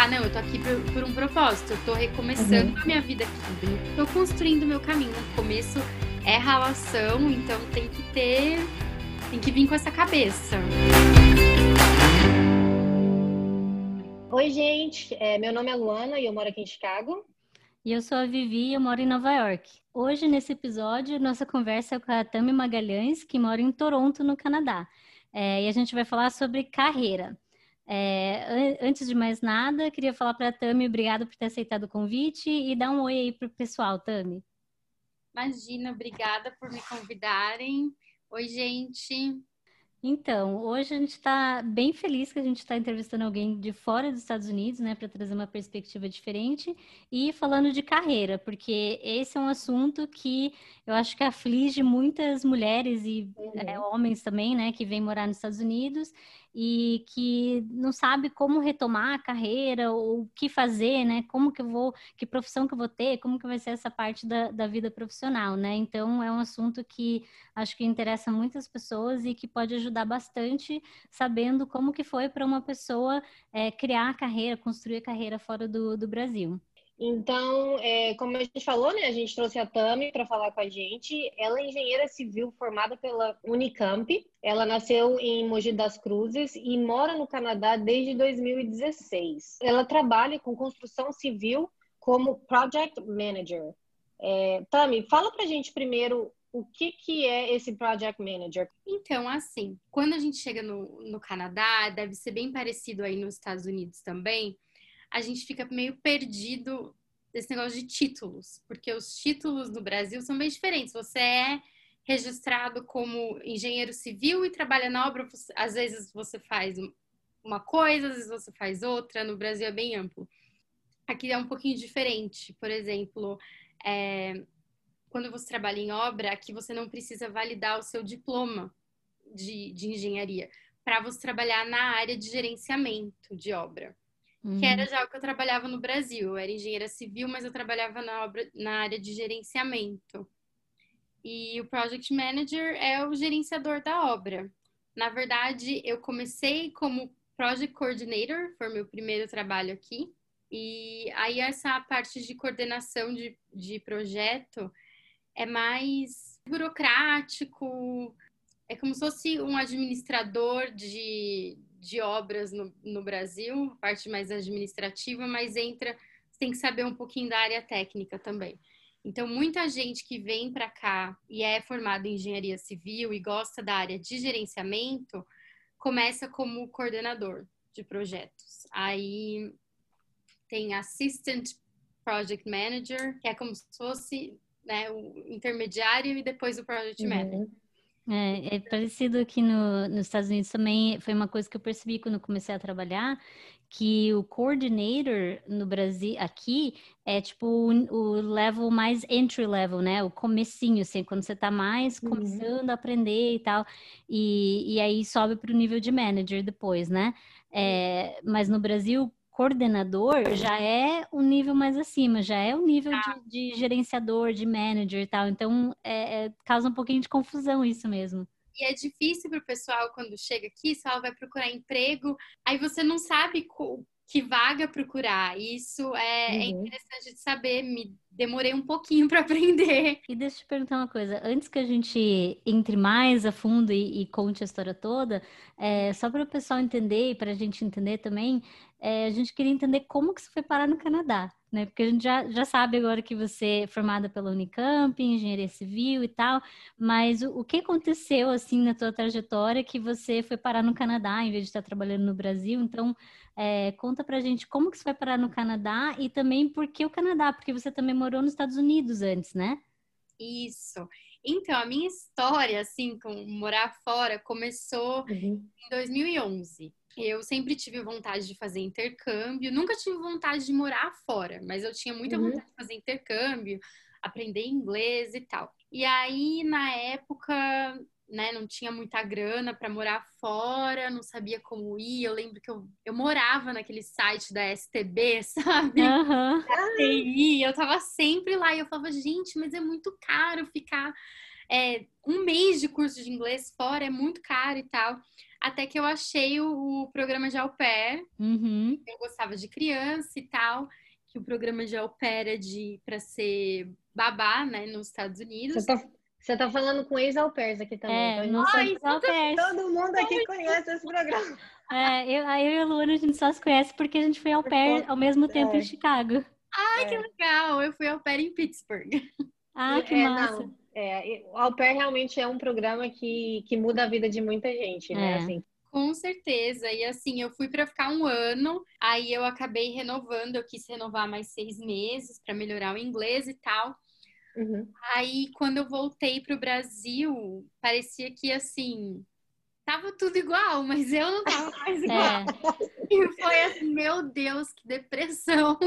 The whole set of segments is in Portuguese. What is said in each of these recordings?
pensar, não, eu tô aqui por, por um propósito, eu tô recomeçando uhum. a minha vida aqui, tô construindo o meu caminho. No começo é relação, então tem que ter, tem que vir com essa cabeça. Oi, gente, é, meu nome é Luana e eu moro aqui em Chicago. E eu sou a Vivi e eu moro em Nova York. Hoje, nesse episódio, nossa conversa é com a Tami Magalhães, que mora em Toronto, no Canadá. É, e a gente vai falar sobre carreira. É, antes de mais nada, queria falar para a Tami, obrigada por ter aceitado o convite e dar um oi aí para o pessoal, Tami. Imagina, obrigada por me convidarem. Oi, gente. Então, hoje a gente está bem feliz que a gente está entrevistando alguém de fora dos Estados Unidos, né, para trazer uma perspectiva diferente e falando de carreira, porque esse é um assunto que eu acho que aflige muitas mulheres e uhum. é, homens também, né, que vêm morar nos Estados Unidos e que não sabe como retomar a carreira ou o que fazer, né? Como que eu vou, que profissão que eu vou ter, como que vai ser essa parte da, da vida profissional, né? Então é um assunto que acho que interessa muitas pessoas e que pode ajudar bastante sabendo como que foi para uma pessoa é, criar a carreira, construir a carreira fora do, do Brasil. Então, é, como a gente falou, né, a gente trouxe a Tami para falar com a gente. Ela é engenheira civil formada pela Unicamp. Ela nasceu em Mogi das Cruzes e mora no Canadá desde 2016. Ela trabalha com construção civil como Project Manager. É, Tami, fala para a gente primeiro o que, que é esse Project Manager? Então, assim, quando a gente chega no, no Canadá, deve ser bem parecido aí nos Estados Unidos também a gente fica meio perdido desse negócio de títulos, porque os títulos no Brasil são bem diferentes. Você é registrado como engenheiro civil e trabalha na obra, às vezes você faz uma coisa, às vezes você faz outra. No Brasil é bem amplo. Aqui é um pouquinho diferente. Por exemplo, é, quando você trabalha em obra, aqui você não precisa validar o seu diploma de, de engenharia para você trabalhar na área de gerenciamento de obra uhum. que era uhum. já o que eu trabalhava no Brasil. Eu era engenheira civil, mas eu trabalhava na, obra, na área de gerenciamento. E o Project Manager é o gerenciador da obra. Na verdade, eu comecei como Project Coordinator, foi meu primeiro trabalho aqui. E aí essa parte de coordenação de, de projeto é mais burocrático, é como se fosse um administrador de, de obras no, no Brasil, parte mais administrativa, mas entra, tem que saber um pouquinho da área técnica também. Então, muita gente que vem para cá e é formada em engenharia civil e gosta da área de gerenciamento, começa como coordenador de projetos. Aí tem Assistant Project Manager, que é como se fosse né, o intermediário e depois o Project uhum. Manager. É, é parecido aqui no, nos Estados Unidos também, foi uma coisa que eu percebi quando comecei a trabalhar, que o coordinator no Brasil, aqui, é tipo o, o level mais entry level, né? O comecinho, assim, quando você tá mais uhum. começando uhum. a aprender e tal, e, e aí sobe para o nível de manager depois, né? É, mas no Brasil, coordenador já é um nível mais acima, já é um nível ah. de, de, gerenciador, de manager e tal. Então, é, é, causa um pouquinho de confusão isso mesmo. E é difícil para o pessoal quando chega aqui, só vai procurar emprego, aí você não sabe que vaga procurar. Isso é, é uhum. é interessante de saber. Me demorei um pouquinho para aprender. E deixa eu te perguntar uma coisa. Antes que a gente entre mais a fundo e, e conte a história toda, é, só para o pessoal entender e para a gente entender também, é, a gente queria entender como que você foi parar no Canadá, né? Porque a gente já, já sabe agora que você é formada pela Unicamp, engenharia civil e tal, mas o, o que aconteceu, assim, na tua trajetória que você foi parar no Canadá em vez de estar trabalhando no Brasil? Então, é, conta pra gente como que você vai parar no Canadá e também por que o Canadá, porque você também morou nos Estados Unidos antes, né? Isso. Então, a minha história, assim, com morar fora, começou uhum. em 2011. Eu sempre tive vontade de fazer intercâmbio, nunca tive vontade de morar fora, mas eu tinha muita uhum. vontade de fazer intercâmbio, aprender inglês e tal. E aí, na época, né, não tinha muita grana para morar fora, não sabia como ir. Eu lembro que eu, eu morava naquele site da STB, sabe? Uhum. TI, eu tava sempre lá e eu falava, gente, mas é muito caro ficar é, um mês de curso de inglês fora é muito caro e tal. Até que eu achei o, o programa de au pair. Uhum. Eu gostava de criança e tal. Que o programa de au pair é de para ser babá, né, nos Estados Unidos. Você tá, você tá falando com ex-au pairs aqui também. É, então, nós Ai, somos au pairs. Todo mundo aqui conhece esse programa. É, eu, a eu e a Luana, a gente só se conhece porque a gente foi au pair ao mesmo tempo em É. Chicago. Ai, que É. legal! Eu fui au pair em Pittsburgh. Ah, que É, massa. não, é, o Au Pair realmente é um programa que, que muda a vida de muita gente, né? É. Assim, Com certeza. E assim, eu fui para ficar um ano, aí eu acabei renovando, eu quis renovar mais seis meses para melhorar o inglês e tal. Uhum. Aí, quando eu voltei pro Brasil, parecia que assim, tava tudo igual, mas eu não tava mais igual. É, E foi assim, meu Deus, que depressão.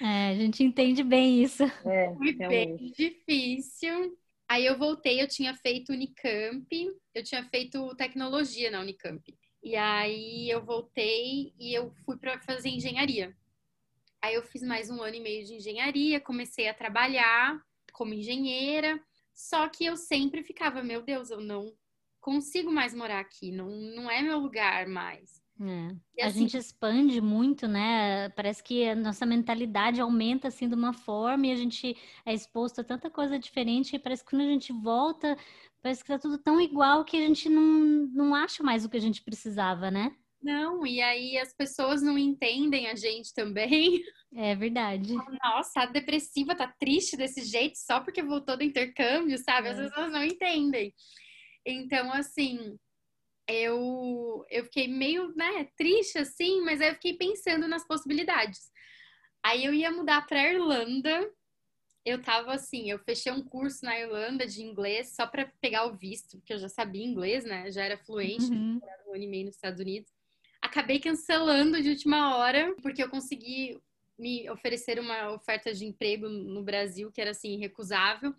é, a gente entende bem isso. É, Foi bem difícil. Aí eu voltei, eu tinha feito Unicamp, eu tinha feito tecnologia na Unicamp. E aí eu voltei e eu fui para fazer engenharia. Aí eu fiz mais um ano e meio de engenharia, comecei a trabalhar como engenheira, só que eu sempre ficava, meu Deus, eu não consigo mais morar aqui, não, não é meu lugar mais. É. E A assim- gente expande muito, né? Parece que a nossa mentalidade aumenta assim de uma forma e a gente é exposto a tanta coisa diferente e parece que quando a gente volta, parece que tá tudo tão igual que a gente não, não acha mais o que a gente precisava, né? Não, e aí as pessoas não entendem a gente também. É verdade. Nossa, tá depressiva, tá triste desse jeito só porque voltou do intercâmbio, sabe? As É. pessoas não entendem. Então, assim, eu, eu fiquei meio, né, triste assim, mas aí eu fiquei pensando nas possibilidades. Aí eu ia mudar pra Irlanda. Eu tava assim, eu fechei um curso na Irlanda de inglês só pra pegar o visto, porque eu já sabia inglês, né? Já era fluente Uhum. um ano e meio nos Estados Unidos. Acabei cancelando de última hora, porque eu consegui me oferecer uma oferta de emprego no Brasil que era assim irrecusável.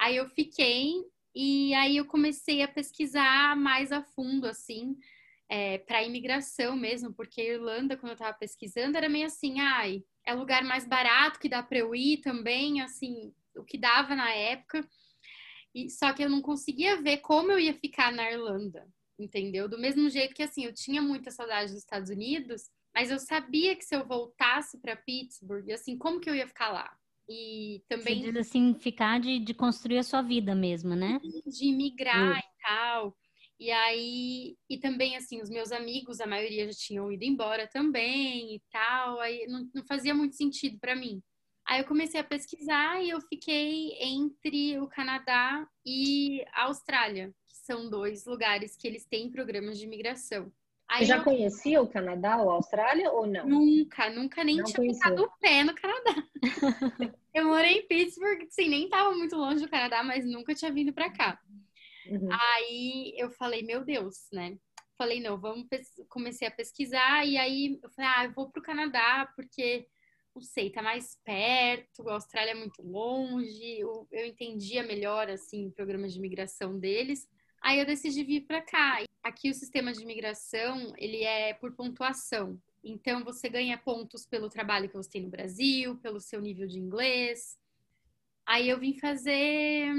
Aí eu fiquei e aí eu comecei a pesquisar mais a fundo assim é, para imigração mesmo, porque a Irlanda quando eu estava pesquisando era meio assim, ai, é lugar mais barato que dá para eu ir também, assim, o que dava na época. E só que eu não conseguia ver como eu ia ficar na Irlanda, entendeu? Do mesmo jeito que assim, eu tinha muita saudade dos Estados Unidos, mas eu sabia que se eu voltasse para Pittsburgh, assim, como que eu ia ficar lá? E Você também diz assim, ficar de, de construir a sua vida mesmo, né? de imigrar e tal. E aí, e também assim, os meus amigos, a maioria já tinham ido embora também e tal, aí não, não fazia muito sentido para mim. Aí eu comecei a pesquisar e eu fiquei entre o Canadá e a Austrália, são dois lugares que eles têm programas de imigração. Aí Você já eu conhecia o Canadá ou a Austrália ou não? nunca, nunca nem Não tinha conhecia. colocado o pé no Canadá. eu morei em Pittsburgh, sim, nem tava muito longe do Canadá, mas nunca tinha vindo para cá. Uhum. Aí eu falei, meu Deus, né? Falei, não, vamos comecei a pesquisar e aí eu falei, ah, eu vou pro Canadá porque não sei, tá mais perto, a Austrália é muito longe, eu, eu entendia melhor assim o programa de imigração deles. Aí eu decidi vir para cá. Aqui o sistema de imigração, ele é por pontuação. Então você ganha pontos pelo trabalho que você tem no Brasil, pelo seu nível de inglês. Aí eu vim fazer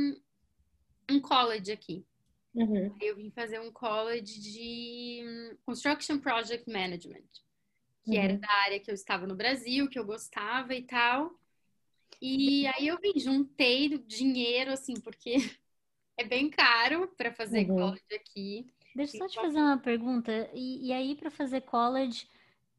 um college aqui. Uhum. Aí eu vim fazer um college de hum, Construction Project Management, que Uhum. era da área que eu estava no Brasil, que eu gostava e tal. E aí eu vim, juntei dinheiro, assim, porque é bem caro para fazer Uhum. college aqui. Deixa eu só te fazer uma pergunta. E, e aí, para fazer college,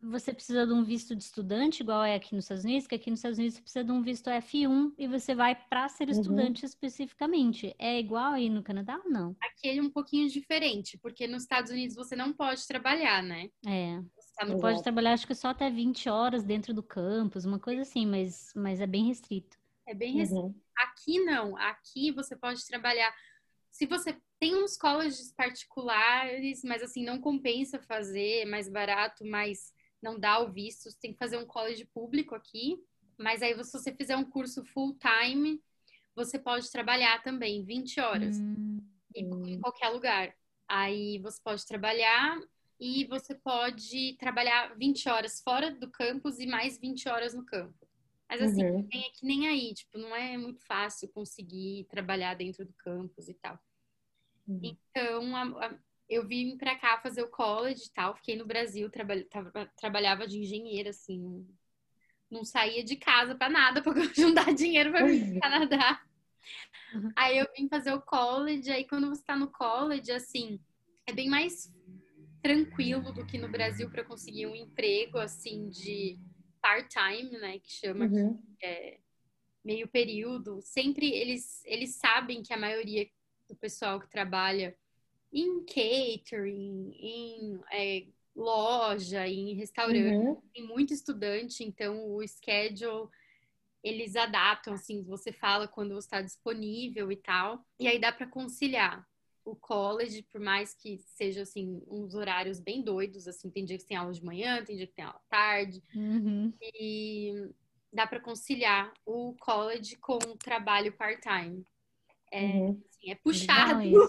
você precisa de um visto de estudante, igual é aqui nos Estados Unidos, que aqui nos Estados Unidos você precisa de um visto F1 e você vai para ser Uhum. estudante especificamente. É igual aí no Canadá ou não? Aqui é um pouquinho diferente, porque nos Estados Unidos você não pode trabalhar, né? É. Você tá pode trabalhar, acho que só até 20 horas dentro do campus, uma coisa assim, mas, mas é bem restrito. É bem restrito. Uhum. Aqui não. Aqui você pode trabalhar. Se você tem uns colleges particulares, mas assim, não compensa fazer, é mais barato, mas não dá o visto. Você tem que fazer um college público aqui. Mas aí, se você fizer um curso full time, você pode trabalhar também 20 horas Hum, em qualquer lugar. Aí você pode trabalhar e você pode trabalhar 20 horas fora do campus e mais 20 horas no campo. Mas assim, uhum. é que nem aí, tipo, não é muito fácil conseguir trabalhar dentro do campus e tal. Uhum. Então, a, a, eu vim para cá fazer o college e tal, fiquei no Brasil, traba, trabalhava de engenheira, assim, não saía de casa para nada, para juntar dinheiro para vir pro Canadá. Uhum. Aí eu vim fazer o college, aí quando você tá no college, assim, é bem mais tranquilo do que no Brasil para conseguir um emprego, assim, de part-time, né, que chama uhum. que é meio período. Sempre eles, eles sabem que a maioria do pessoal que trabalha em catering, em é, loja, em restaurante, uhum. tem muito estudante, então o schedule eles adaptam, assim, você fala quando você está disponível e tal, e aí dá para conciliar o college, por mais que seja, assim, uns horários bem doidos, assim, tem dia que tem aula de manhã, tem dia que tem aula tarde, uhum. e dá para conciliar o college com o trabalho part-time. É, uhum. Assim, é puxado,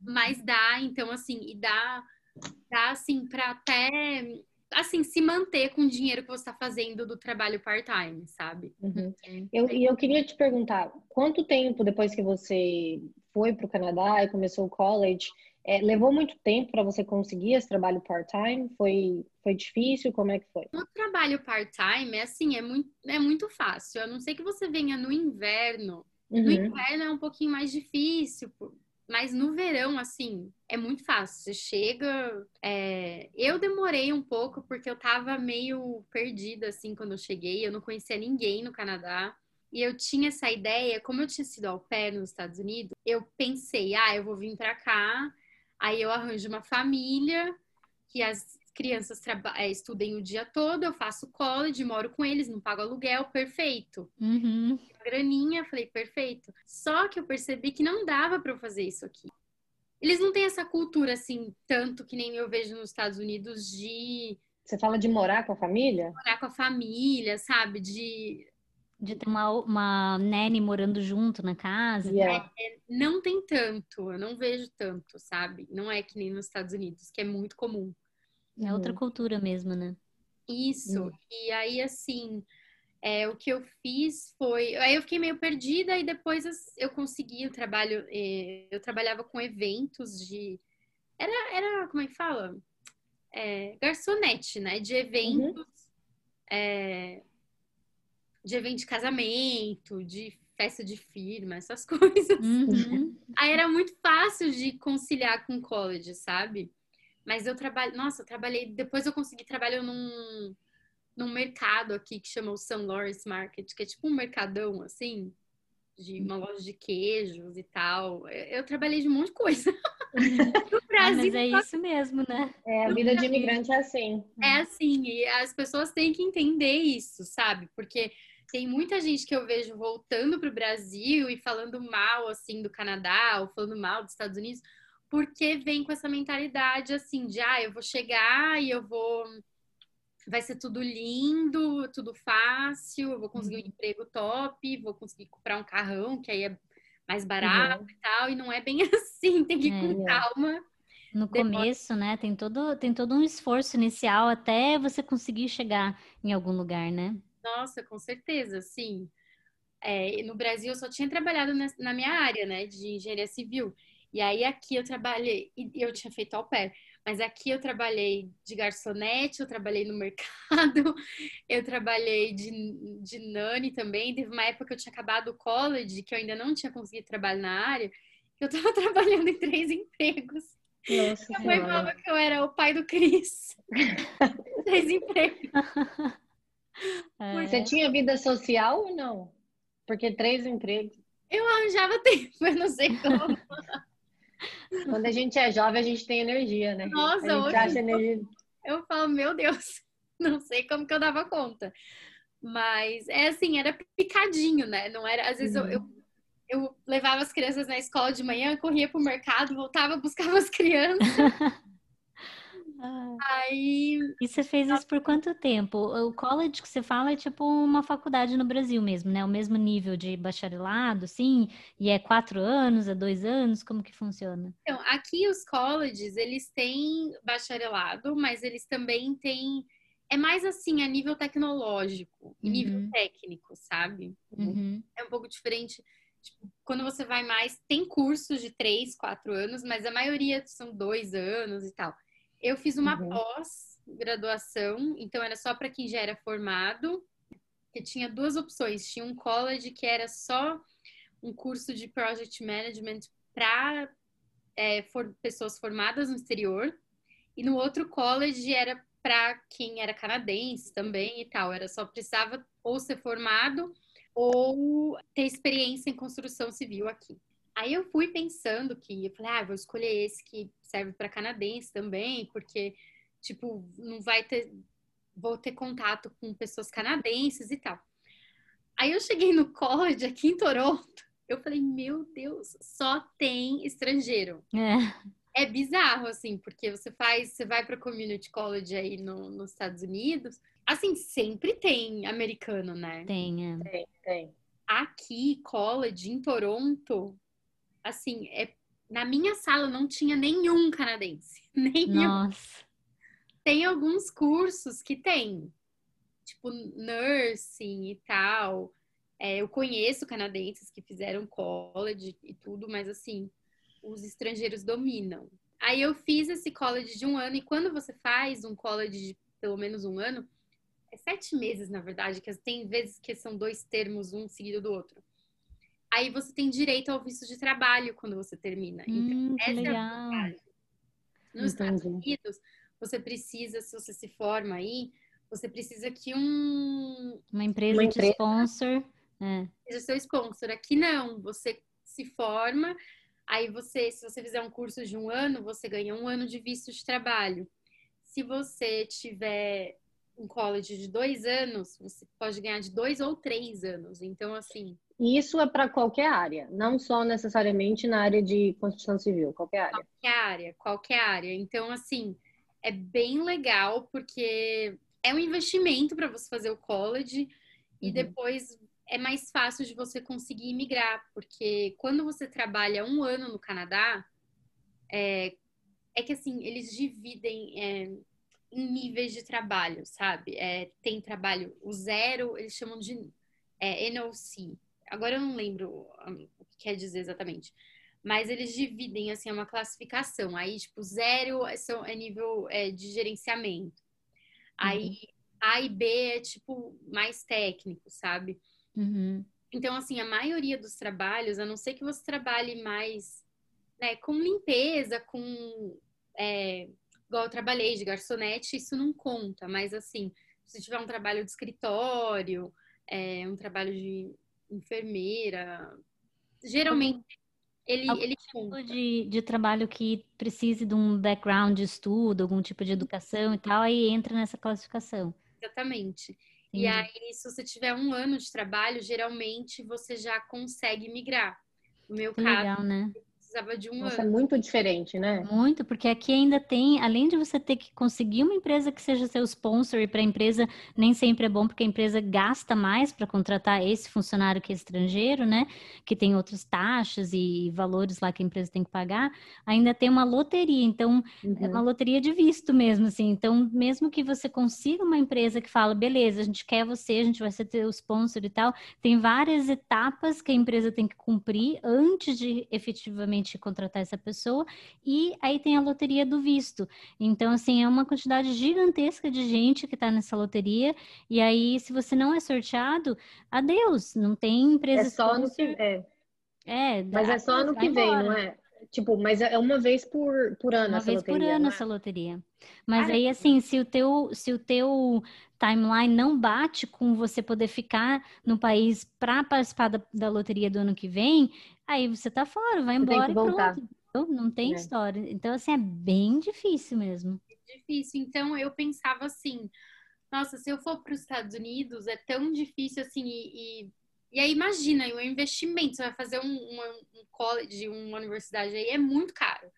mas dá, então, assim, e dá, dá assim, para até assim, se manter com o dinheiro que você está fazendo do trabalho part-time, sabe? Uhum. Eu, e eu queria te perguntar, quanto tempo depois que você foi para o Canadá e começou o college, é, levou muito tempo para você conseguir esse trabalho part-time? Foi, foi difícil? Como é que foi? O trabalho part-time é assim, é muito, é muito fácil. A não ser que você venha no inverno. Uhum. No inverno é um pouquinho mais difícil, mas no verão, assim, é muito fácil. Você chega. É... Eu demorei um pouco porque eu tava meio perdida, assim, quando eu cheguei. Eu não conhecia ninguém no Canadá. E eu tinha essa ideia, como eu tinha sido ao pé nos Estados Unidos, eu pensei, ah, eu vou vir pra cá, aí eu arranjo uma família, que as crianças é, estudem o dia todo, eu faço college, moro com eles, não pago aluguel, perfeito. Uhum. Graninha, falei, perfeito. Só que eu percebi que não dava para eu fazer isso aqui. Eles não têm essa cultura assim, tanto que nem eu vejo nos Estados Unidos de. Você fala de morar com a família? Morar com a família, sabe? De. De ter uma, uma nene morando junto na casa. Yeah. É, não tem tanto, eu não vejo tanto, sabe? Não é que nem nos Estados Unidos, que é muito comum. É outra uhum. cultura mesmo, né? Isso. Uhum. E aí, assim, é, o que eu fiz foi. Aí eu fiquei meio perdida e depois eu consegui o trabalho. É, eu trabalhava com eventos de. Era, era como é que fala? É, garçonete, né? De eventos. Uhum. É, de evento de casamento, de festa de firma, essas coisas. Uhum. Aí era muito fácil de conciliar com college, sabe? Mas eu trabalho, nossa, eu trabalhei, depois eu consegui trabalhar num, num mercado aqui que chama o St. Lawrence Market, que é tipo um mercadão, assim, de uma loja de queijos e tal. Eu, eu trabalhei de um monte de coisa. no Brasil. Ah, mas é isso mesmo, né? É, a vida de imigrante é assim. É assim, e as pessoas têm que entender isso, sabe? Porque tem muita gente que eu vejo voltando para o Brasil e falando mal, assim, do Canadá, ou falando mal dos Estados Unidos, porque vem com essa mentalidade assim de ah, eu vou chegar e eu vou vai ser tudo lindo, tudo fácil, eu vou conseguir um uhum. emprego top, vou conseguir comprar um carrão que aí é mais barato uhum. e tal, e não é bem assim, tem que ir é, com é. calma. No começo, né, tem todo, tem todo um esforço inicial até você conseguir chegar em algum lugar, né? Nossa, com certeza, sim. É, no Brasil eu só tinha trabalhado na minha área, né, de engenharia civil. E aí aqui eu trabalhei, e eu tinha feito ao pé, mas aqui eu trabalhei de garçonete, eu trabalhei no mercado, eu trabalhei de, de nani também. Teve uma época que eu tinha acabado o college, que eu ainda não tinha conseguido trabalhar na área, que eu tava trabalhando em três empregos. Nossa Minha mãe falava que eu era o pai do Cris. três empregos. É. Você tinha vida social ou não? Porque três empregos. Eu arranjava tempo, eu não sei como. Quando a gente é jovem, a gente tem energia, né? Nossa, a gente hoje acha energia. eu falo, meu Deus, não sei como que eu dava conta. Mas é assim, era picadinho, né? Não era, às vezes uhum. eu, eu, eu, levava as crianças na escola de manhã, corria pro mercado, voltava, buscava as crianças. Ah. Aí. E você fez isso por quanto tempo? O college que você fala é tipo uma faculdade no Brasil mesmo, né? O mesmo nível de bacharelado, sim? E é quatro anos, é dois anos? Como que funciona? Então, aqui os colleges, eles têm bacharelado, mas eles também têm é mais assim, a nível tecnológico, uhum. nível técnico, sabe? Uhum. É um pouco diferente. Tipo, quando você vai mais, tem cursos de três, quatro anos, mas a maioria são dois anos e tal. Eu fiz uma uhum. pós-graduação, então era só para quem já era formado, que tinha duas opções. Tinha um college que era só um curso de project management para é, for, pessoas formadas no exterior, e no outro college era para quem era canadense também e tal. Era só precisava ou ser formado ou ter experiência em construção civil aqui. Aí eu fui pensando que, eu falei, ah, vou escolher esse que serve para canadense também, porque, tipo, não vai ter, vou ter contato com pessoas canadenses e tal. Aí eu cheguei no college aqui em Toronto, eu falei, meu Deus, só tem estrangeiro. É é bizarro, assim, porque você faz, você vai para community college aí no, nos Estados Unidos, assim, sempre tem americano, né? Tem, é. Tem, tem. Aqui, college, em Toronto, assim, é, na minha sala não tinha nenhum canadense. Nenhum. Nossa. Tem alguns cursos que tem, tipo, nursing e tal. É, eu conheço canadenses que fizeram college e tudo, mas assim, os estrangeiros dominam. Aí eu fiz esse college de um ano, e quando você faz um college de pelo menos um ano, é sete meses, na verdade, que tem vezes que são dois termos, um seguido do outro. Aí você tem direito ao visto de trabalho quando você termina. Hum, então, essa legal. é a vantagem. Nos Entendi. Estados Unidos, você precisa, se você se forma aí, você precisa que um... Uma empresa, Uma empresa. sponsor. É. Seja seu sponsor. Aqui não, você se forma, Aí você, se você fizer um curso de um ano, você ganha um ano de visto de trabalho. Se você tiver um college de dois anos, você pode ganhar de dois ou três anos. Então, assim. Isso é para qualquer área, não só necessariamente na área de construção civil, qualquer área. Qualquer área, qualquer área. Então, assim, é bem legal porque é um investimento para você fazer o college e uhum. depois é mais fácil de você conseguir imigrar, porque quando você trabalha um ano no Canadá, é, é que assim, eles dividem é, em níveis de trabalho, sabe? É, tem trabalho, o zero, eles chamam de é, NOC. Agora eu não lembro o que quer dizer exatamente. Mas eles dividem, assim, é uma classificação. Aí, tipo, zero é, são, é nível é, de gerenciamento. Aí, uhum. A e B é, tipo, mais técnico, sabe? Uhum. Então, assim, a maioria dos trabalhos, a não ser que você trabalhe mais né, com limpeza, com. É, igual eu trabalhei de garçonete, isso não conta, mas assim, se tiver um trabalho de escritório, é, um trabalho de enfermeira, geralmente ele, algum ele tipo de, de trabalho que precise de um background de estudo, algum tipo de educação e tal, aí entra nessa classificação. Exatamente. E aí, se você tiver um ano de trabalho, geralmente você já consegue migrar. No meu que caso, legal, né? Precisava de um Nossa, ano. é muito diferente, né? Muito, porque aqui ainda tem, além de você ter que conseguir uma empresa que seja seu sponsor, e para a empresa nem sempre é bom, porque a empresa gasta mais para contratar esse funcionário que é estrangeiro, né? Que tem outras taxas e valores lá que a empresa tem que pagar, ainda tem uma loteria. Então, uhum. é uma loteria de visto mesmo, assim. Então, mesmo que você consiga uma empresa que fala, beleza, a gente quer você, a gente vai ser teu sponsor e tal, tem várias etapas que a empresa tem que cumprir antes de efetivamente contratar essa pessoa, e aí tem a loteria do visto. Então, assim, é uma quantidade gigantesca de gente que está nessa loteria, e aí, se você não é sorteado, adeus, não tem empresa. É só no que. É. É, mas é só ano que vem, embora. não é? Tipo, mas é uma vez por, por ano uma essa vez loteria. por ano né? essa loteria. Mas aí, assim, se o teu, se o teu timeline não bate com você poder ficar no país para participar da, da, loteria do ano que vem, aí você tá fora, vai embora e pronto. Não tem é. história. Então, assim, é bem difícil mesmo. É difícil. Então, eu pensava assim, nossa, se eu for para os Estados Unidos, é tão difícil assim, e, e e aí imagina, o investimento, você vai fazer um, um college, uma universidade aí, é muito caro.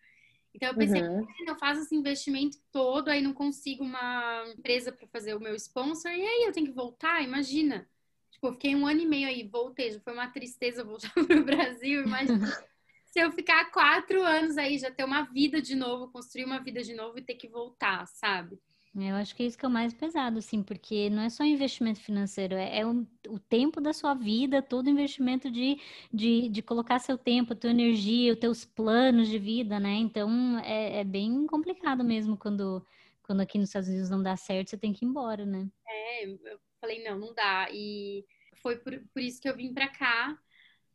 Então eu pensei, uhum. eu faço esse investimento todo, aí não consigo uma empresa para fazer o meu sponsor, e aí eu tenho que voltar, imagina. Tipo, eu fiquei um ano e meio aí, voltei, já foi uma tristeza voltar para o Brasil, imagina. se eu ficar quatro anos aí, já ter uma vida de novo, construir uma vida de novo e ter que voltar, sabe? Eu acho que é isso que é o mais pesado, assim, porque não é só investimento financeiro, é, é o, o, tempo da sua vida, todo investimento de, de, de colocar seu tempo, tua energia, os teus planos de vida, né? Então é, é bem complicado mesmo quando, quando aqui nos Estados Unidos não dá certo, você tem que ir embora, né? É, eu falei, não, não dá. E foi por, por isso que eu vim para cá.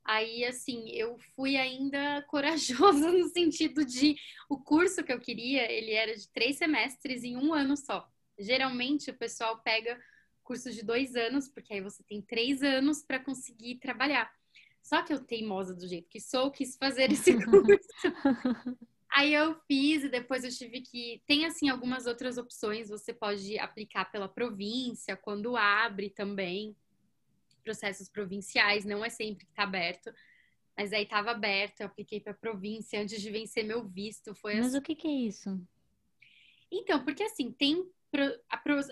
Aí, assim, eu fui ainda corajosa no sentido de o curso que eu queria, ele era de três semestres em um ano só. Geralmente o pessoal pega cursos de dois anos, porque aí você tem três anos para conseguir trabalhar. Só que eu teimosa do jeito que sou, quis fazer esse curso. aí eu fiz e depois eu tive que. Tem assim algumas outras opções. Você pode aplicar pela província, quando abre também processos provinciais, não é sempre que está aberto. Mas aí estava aberto, eu apliquei para província antes de vencer meu visto. Foi mas assim. o que, que é isso? Então, porque assim, tem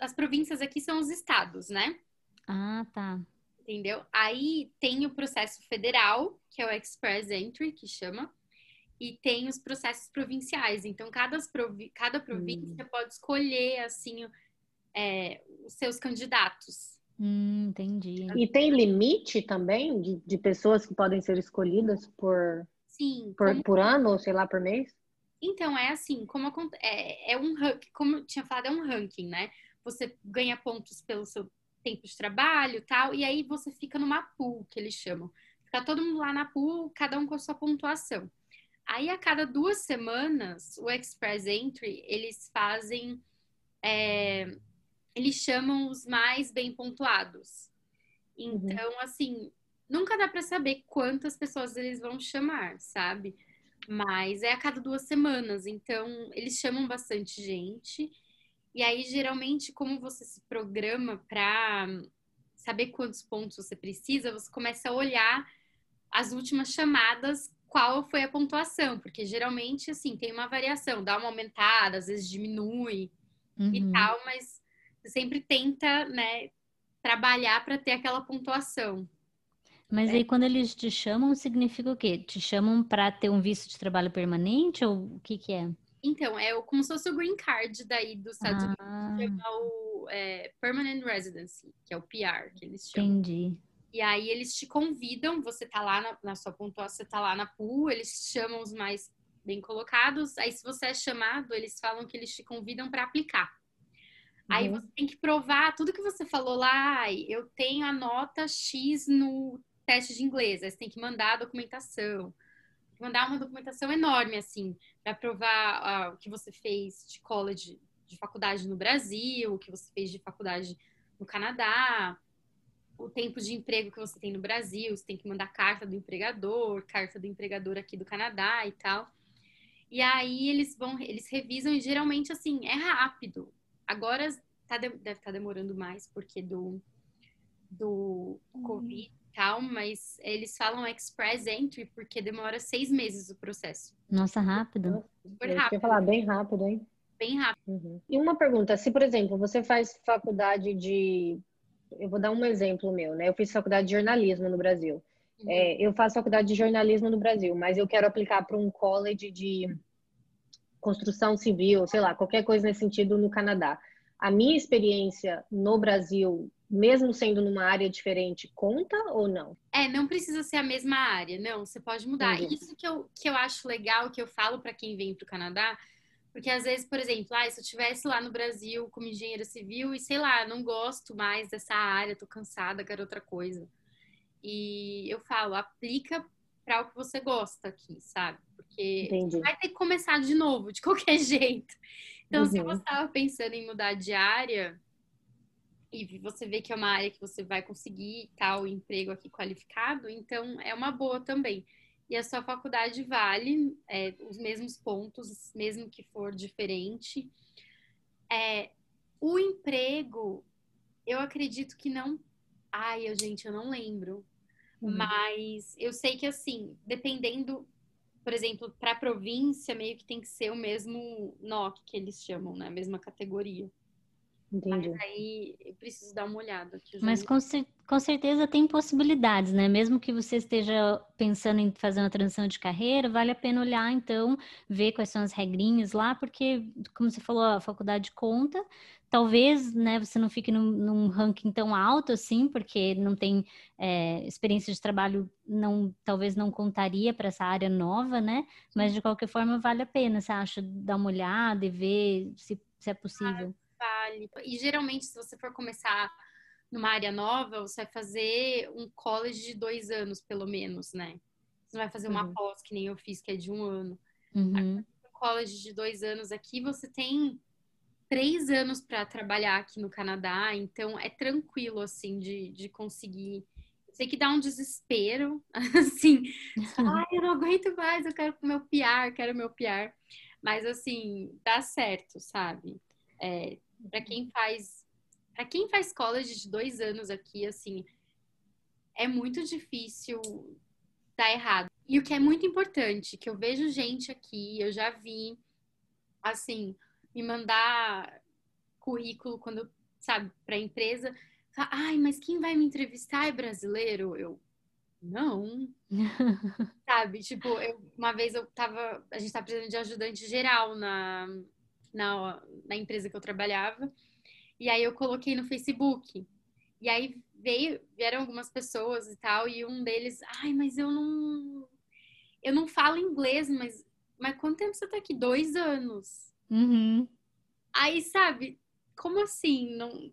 as províncias aqui são os estados, né? Ah, tá. Entendeu? Aí tem o processo federal, que é o Express Entry, que chama, e tem os processos provinciais. Então, cada, provi cada província hum. pode escolher, assim, é, os seus candidatos. Hum, entendi. E tem limite também de, de pessoas que podem ser escolhidas por, Sim, por, como... por ano ou sei lá, por mês? Então, é assim, como é, é um como eu tinha falado, é um ranking, né? Você ganha pontos pelo seu tempo de trabalho tal, e aí você fica numa pool, que eles chamam. Fica todo mundo lá na pool, cada um com a sua pontuação. Aí, a cada duas semanas, o Express Entry, eles fazem é, eles chamam os mais bem pontuados. Uhum. Então, uhum. assim, nunca dá para saber quantas pessoas eles vão chamar, sabe? Mas é a cada duas semanas, então eles chamam bastante gente. E aí, geralmente, como você se programa para saber quantos pontos você precisa, você começa a olhar as últimas chamadas, qual foi a pontuação, porque geralmente, assim, tem uma variação, dá uma aumentada, às vezes diminui uhum. e tal, mas você sempre tenta, né, trabalhar para ter aquela pontuação. Mas é. aí quando eles te chamam, significa o quê? Te chamam para ter um visto de trabalho permanente ou o que que é? Então, é como se fosse o green card daí dos Estados ah. Unidos, o é, Permanent Residency, que é o PR, que eles chamam. Entendi. E aí eles te convidam, você tá lá na, na sua pontuação, você tá lá na pool, eles chamam os mais bem colocados. Aí se você é chamado, eles falam que eles te convidam para aplicar. Aí uhum. você tem que provar tudo que você falou lá. Eu tenho a nota X no teste de inglês. Aí você tem que mandar a documentação. Mandar uma documentação enorme, assim, para provar uh, o que você fez de college, de faculdade no Brasil, o que você fez de faculdade no Canadá, o tempo de emprego que você tem no Brasil. Você tem que mandar carta do empregador, carta do empregador aqui do Canadá e tal. E aí eles vão, eles revisam e geralmente assim, é rápido. Agora tá de, deve estar tá demorando mais porque do, do uhum. Covid e tal, mas eles falam express entry porque demora seis meses o processo. Nossa, rápido. Super rápido. Eu falar bem rápido, hein? Bem rápido. Uhum. E uma pergunta, se por exemplo, você faz faculdade de eu vou dar um exemplo meu, né? Eu fiz faculdade de jornalismo no Brasil. Uhum. É, eu faço faculdade de jornalismo no Brasil, mas eu quero aplicar para um college de construção civil, sei lá, qualquer coisa nesse sentido no Canadá. A minha experiência no Brasil, mesmo sendo numa área diferente, conta ou não? É, não precisa ser a mesma área, não, você pode mudar. Entendi. Isso que eu, que eu acho legal, que eu falo para quem vem para o Canadá, porque às vezes, por exemplo, ah, se eu estivesse lá no Brasil como engenheira civil e sei lá, não gosto mais dessa área, tô cansada, quero outra coisa. E eu falo, aplica para o que você gosta aqui, sabe? Porque Entendi. vai ter que começar de novo, de qualquer jeito. Então, uhum. se você estava pensando em mudar de área e você vê que é uma área que você vai conseguir tal emprego aqui qualificado, então é uma boa também. E a sua faculdade vale é, os mesmos pontos, mesmo que for diferente. É, o emprego, eu acredito que não. Ai, eu, gente, eu não lembro. Uhum. Mas eu sei que, assim, dependendo, por exemplo, para a província, meio que tem que ser o mesmo NOC que eles chamam, né? A mesma categoria. Entendi. Mas aí eu preciso dar uma olhada. Mas com, com, certeza tem possibilidades, né? Mesmo que você esteja pensando em fazer uma transição de carreira, vale a pena olhar, então, ver quais são as regrinhas lá, porque, como você falou, a faculdade conta. Talvez, né, você não fique num, num ranking tão alto assim, porque não tem é, experiência de trabalho, não, talvez não contaria para essa área nova, né? Mas de qualquer forma vale a pena, você acha, dar uma olhada e ver se, se é possível. vale. E geralmente, se você for começar numa área nova, você vai fazer um college de dois anos, pelo menos, né? Você não vai fazer uma uhum. pós que nem eu fiz, que é de um ano. Uhum. Um college de dois anos aqui, você tem três anos para trabalhar aqui no Canadá, então é tranquilo, assim, de, de conseguir. Eu sei que dá um desespero, assim, ai, eu não aguento mais, eu quero meu PR, quero meu PR. Mas, assim, dá certo, sabe? É, para quem faz para quem faz college de dois anos aqui, assim, é muito difícil dar errado. E o que é muito importante, que eu vejo gente aqui, eu já vi, assim, me mandar currículo quando, sabe, para a empresa. Fala, Ai, mas quem vai me entrevistar é brasileiro? Eu, não. sabe, tipo, eu, uma vez eu tava, a gente tava precisando de ajudante geral na, na, na empresa que eu trabalhava. E aí eu coloquei no Facebook. E aí veio, vieram algumas pessoas e tal, e um deles, ai, mas eu não eu não falo inglês, mas mas quanto tempo você tá aqui? Dois anos. Uhum. Aí, sabe, como assim? Não...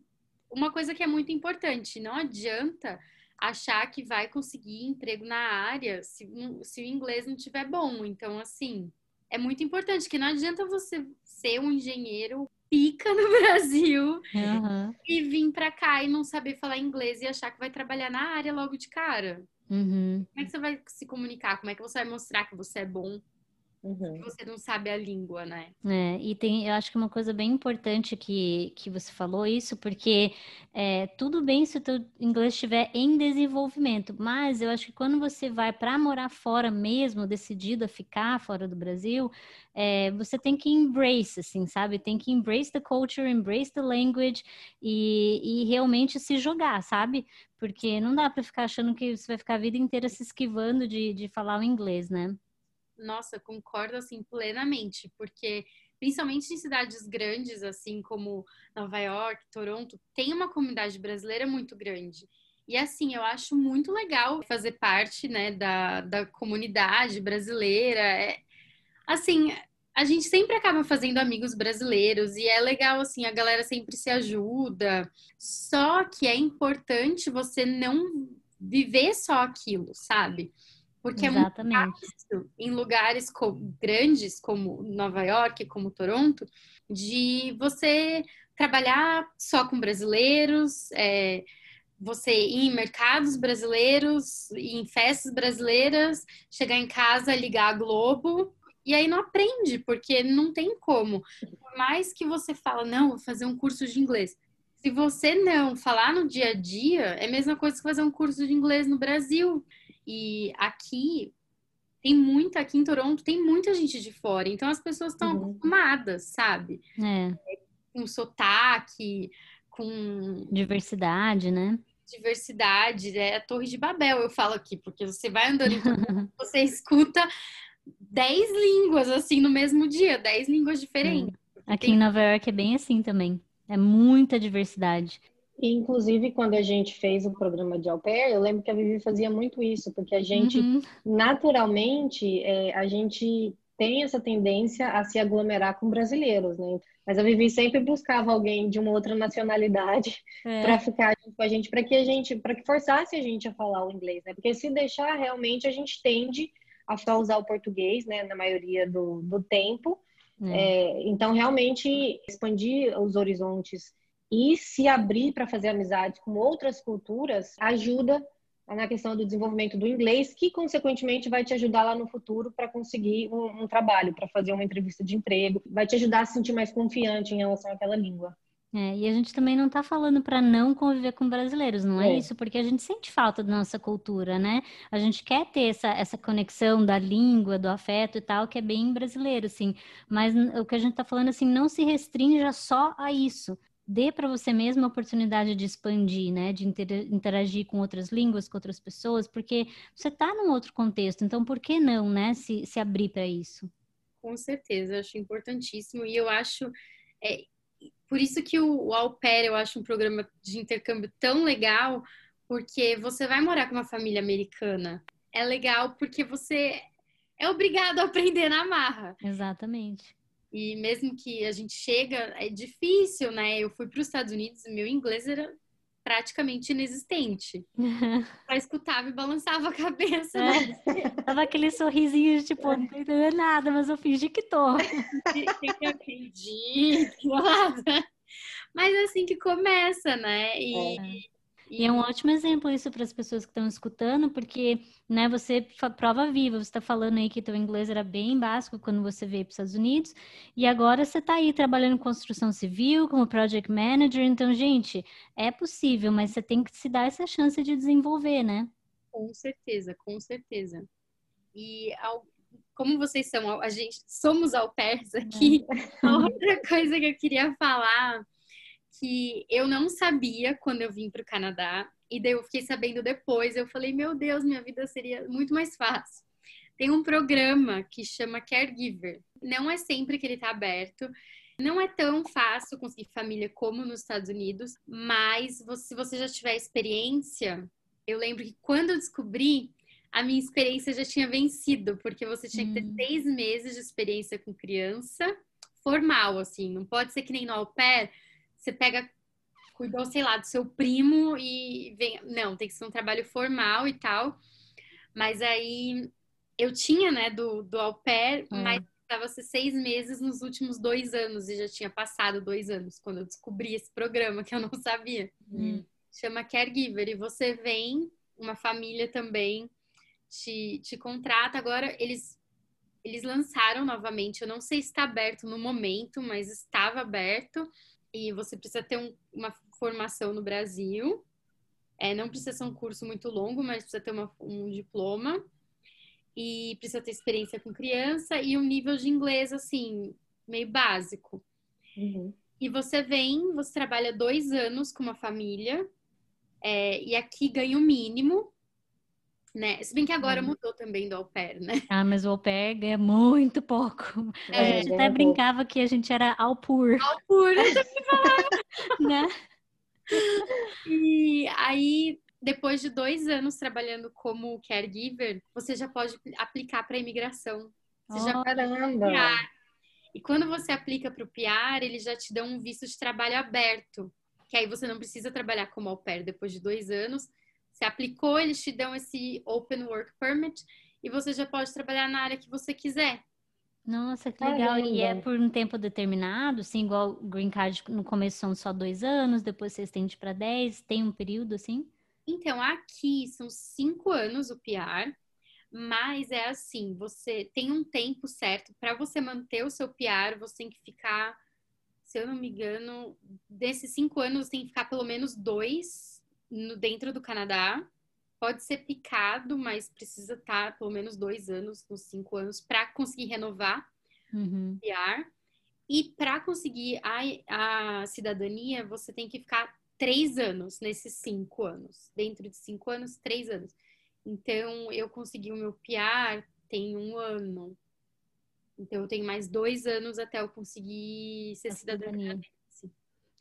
Uma coisa que é muito importante, não adianta achar que vai conseguir emprego na área se, se o inglês não tiver bom. Então, assim, é muito importante que não adianta você ser um engenheiro pica no Brasil uhum. e vir para cá e não saber falar inglês e achar que vai trabalhar na área logo de cara. Uhum. Como é que você vai se comunicar? Como é que você vai mostrar que você é bom? Uhum. Você não sabe a língua, né? É, e tem, eu acho que uma coisa bem importante que, que você falou isso, porque é, tudo bem se o teu inglês estiver em desenvolvimento, mas eu acho que quando você vai para morar fora mesmo, decidido a ficar fora do Brasil, é, você tem que embrace, assim, sabe? Tem que embrace the culture, embrace the language e, e realmente se jogar, sabe? Porque não dá para ficar achando que você vai ficar a vida inteira se esquivando de, de falar o inglês, né? Nossa, concordo assim plenamente, porque principalmente em cidades grandes, assim como Nova York, Toronto, tem uma comunidade brasileira muito grande. E assim, eu acho muito legal fazer parte, né, da, da comunidade brasileira. É, assim, a gente sempre acaba fazendo amigos brasileiros e é legal, assim, a galera sempre se ajuda. Só que é importante você não viver só aquilo, sabe? Porque Exatamente. é muito fácil em lugares grandes como Nova York, como Toronto, de você trabalhar só com brasileiros, é, você ir em mercados brasileiros, ir em festas brasileiras, chegar em casa, ligar a Globo, e aí não aprende, porque não tem como. Por mais que você fala, não, vou fazer um curso de inglês. Se você não falar no dia a dia, é a mesma coisa que fazer um curso de inglês no Brasil. E aqui tem muita, aqui em Toronto tem muita gente de fora, então as pessoas estão uhum. acostumadas, sabe? É. Com sotaque, com. Diversidade, né? Diversidade, é a Torre de Babel, eu falo aqui, porque você vai andando em Toronto, você escuta dez línguas assim no mesmo dia, dez línguas diferentes. É. Aqui tem... em Nova York é bem assim também. É muita diversidade. Inclusive, quando a gente fez o programa de au pair, eu lembro que a Vivi fazia muito isso, porque a gente, uhum. naturalmente, é, a gente tem essa tendência a se aglomerar com brasileiros, né? Mas a Vivi sempre buscava alguém de uma outra nacionalidade é. para ficar com a gente, para que a gente, para que forçasse a gente a falar o inglês, né? Porque se deixar, realmente a gente tende a só usar o português, né? Na maioria do, do tempo. É. É, então, realmente, expandir os horizontes e se abrir para fazer amizades com outras culturas ajuda na questão do desenvolvimento do inglês, que consequentemente vai te ajudar lá no futuro para conseguir um, um trabalho, para fazer uma entrevista de emprego, vai te ajudar a se sentir mais confiante em relação àquela língua. É, e a gente também não está falando para não conviver com brasileiros, não é, é, isso? Porque a gente sente falta da nossa cultura, né? A gente quer ter essa, essa conexão da língua, do afeto e tal, que é bem brasileiro, assim. Mas o que a gente está falando, assim, não se restrinja só a isso dê para você mesmo a oportunidade de expandir, né? De interagir com outras línguas, com outras pessoas, porque você está num outro contexto, então por que não, né? Se, se abrir para isso? Com certeza, acho importantíssimo e eu acho é, por isso que o, o Au Pair eu acho um programa de intercâmbio tão legal, porque você vai morar com uma família americana. É legal porque você é obrigado a aprender na marra. Exatamente. E mesmo que a gente chega, é difícil, né? Eu fui para os Estados Unidos, meu inglês era praticamente inexistente. Só escutava e balançava a cabeça. É. Tava aquele sorrisinho de tipo, não tô entendendo nada, mas eu fingi que tô. que acredito, nada. Mas é assim que começa, né? E, é. E é um ótimo exemplo isso para as pessoas que estão escutando, porque né, você prova viva, você está falando aí que teu inglês era bem básico quando você veio para os Estados Unidos, e agora você está aí trabalhando em construção civil, como project manager, então, gente, é possível, mas você tem que se dar essa chance de desenvolver, né? Com certeza, com certeza. E ao, como vocês são, a gente somos au pairs aqui, é. outra coisa que eu queria falar que eu não sabia quando eu vim para o Canadá, e daí eu fiquei sabendo depois. Eu falei, meu Deus, minha vida seria muito mais fácil. Tem um programa que chama Caregiver. Não é sempre que ele está aberto. Não é tão fácil conseguir família como nos Estados Unidos, mas se você já tiver experiência, eu lembro que quando eu descobri, a minha experiência já tinha vencido, porque você tinha que ter hum. seis meses de experiência com criança formal, assim. Não pode ser que nem no au pair, você pega, cuidou, sei lá, do seu primo e vem. Não, tem que ser um trabalho formal e tal. Mas aí eu tinha, né, do, do au pair, é. mas estava seis meses nos últimos dois anos e já tinha passado dois anos quando eu descobri esse programa que eu não sabia. Hum. Chama Caregiver e você vem, uma família também te, te contrata. Agora eles eles lançaram novamente. Eu não sei se está aberto no momento, mas estava aberto e você precisa ter um, uma formação no Brasil. É, não precisa ser um curso muito longo, mas precisa ter uma, um diploma e precisa ter experiência com criança e um nível de inglês assim meio básico. Uhum. E você vem, você trabalha dois anos com uma família é, e aqui ganha o mínimo né? Se bem que agora hum. mudou também do au pair, né? Ah, mas o au pair ganha muito pouco. É, a gente até brincava que a gente era au pur. Au pur, eu também falava. né? E aí, depois de dois anos trabalhando como caregiver, você já pode aplicar para imigração. Você oh, já caramba! E quando você aplica para o PR, eles já te dão um visto de trabalho aberto. Que aí você não precisa trabalhar como au pair depois de dois anos você aplicou, eles te dão esse Open Work Permit e você já pode trabalhar na área que você quiser. Nossa, que legal. Caramba. E é por um tempo determinado, assim, igual o Green Card no começo são só dois anos, depois você estende para dez, tem um período assim? Então, aqui são cinco anos o PR, mas é assim, você tem um tempo certo para você manter o seu PR, você tem que ficar, se eu não me engano, desses cinco anos você tem que ficar pelo menos dois no, dentro do Canadá. Pode ser picado, mas precisa estar pelo menos dois anos, uns cinco anos, para conseguir renovar uhum. o PR. E para conseguir a, a cidadania, você tem que ficar três anos nesses cinco anos. Dentro de cinco anos, três anos. Então, eu consegui o meu PR tem um ano. Então, eu tenho mais dois anos até eu conseguir ser cidadania.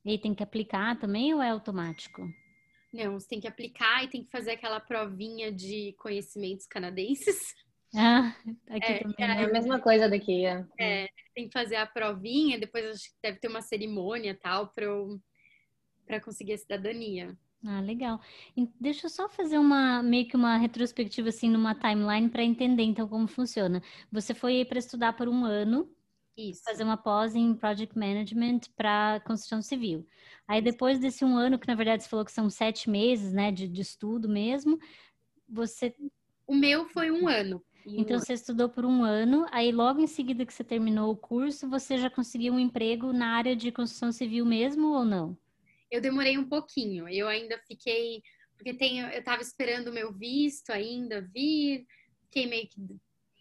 E tem que aplicar também ou é automático? Não, você tem que aplicar e tem que fazer aquela provinha de conhecimentos canadenses. Ah, aqui é, também. É, é a mesma coisa daqui. É. é, tem que fazer a provinha, depois acho que deve ter uma cerimônia tal para conseguir a cidadania. Ah, legal. Deixa eu só fazer uma meio que uma retrospectiva assim numa timeline para entender então como funciona. Você foi para estudar por um ano isso. Fazer uma pós em Project Management para construção civil. Aí depois desse um ano, que na verdade você falou que são sete meses, né, de, de estudo mesmo, você... O meu foi um ano. Então um você estudou por um ano, aí logo em seguida que você terminou o curso, você já conseguiu um emprego na área de construção civil mesmo ou não? Eu demorei um pouquinho. Eu ainda fiquei, porque tenho, eu estava esperando o meu visto ainda vir, fiquei meio que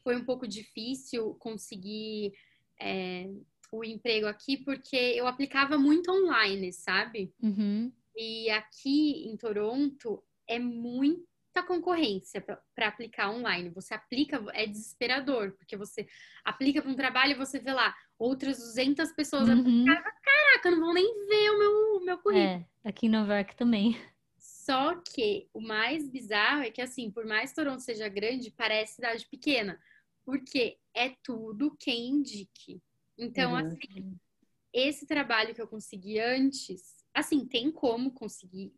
foi um pouco difícil conseguir é, o emprego aqui porque eu aplicava muito online, sabe? Uhum. E aqui em Toronto é muita concorrência para aplicar online. Você aplica, é desesperador, porque você aplica para um trabalho e você vê lá outras 200 pessoas Uhum. Caraca, não vão nem ver o meu, o meu currículo. É, aqui em Nova York também. Só que o mais bizarro é que, assim, por mais Toronto seja grande, parece cidade pequena. Porque é tudo quem indique. Então, Uhum. assim, esse trabalho que eu consegui antes, assim, tem como conseguir.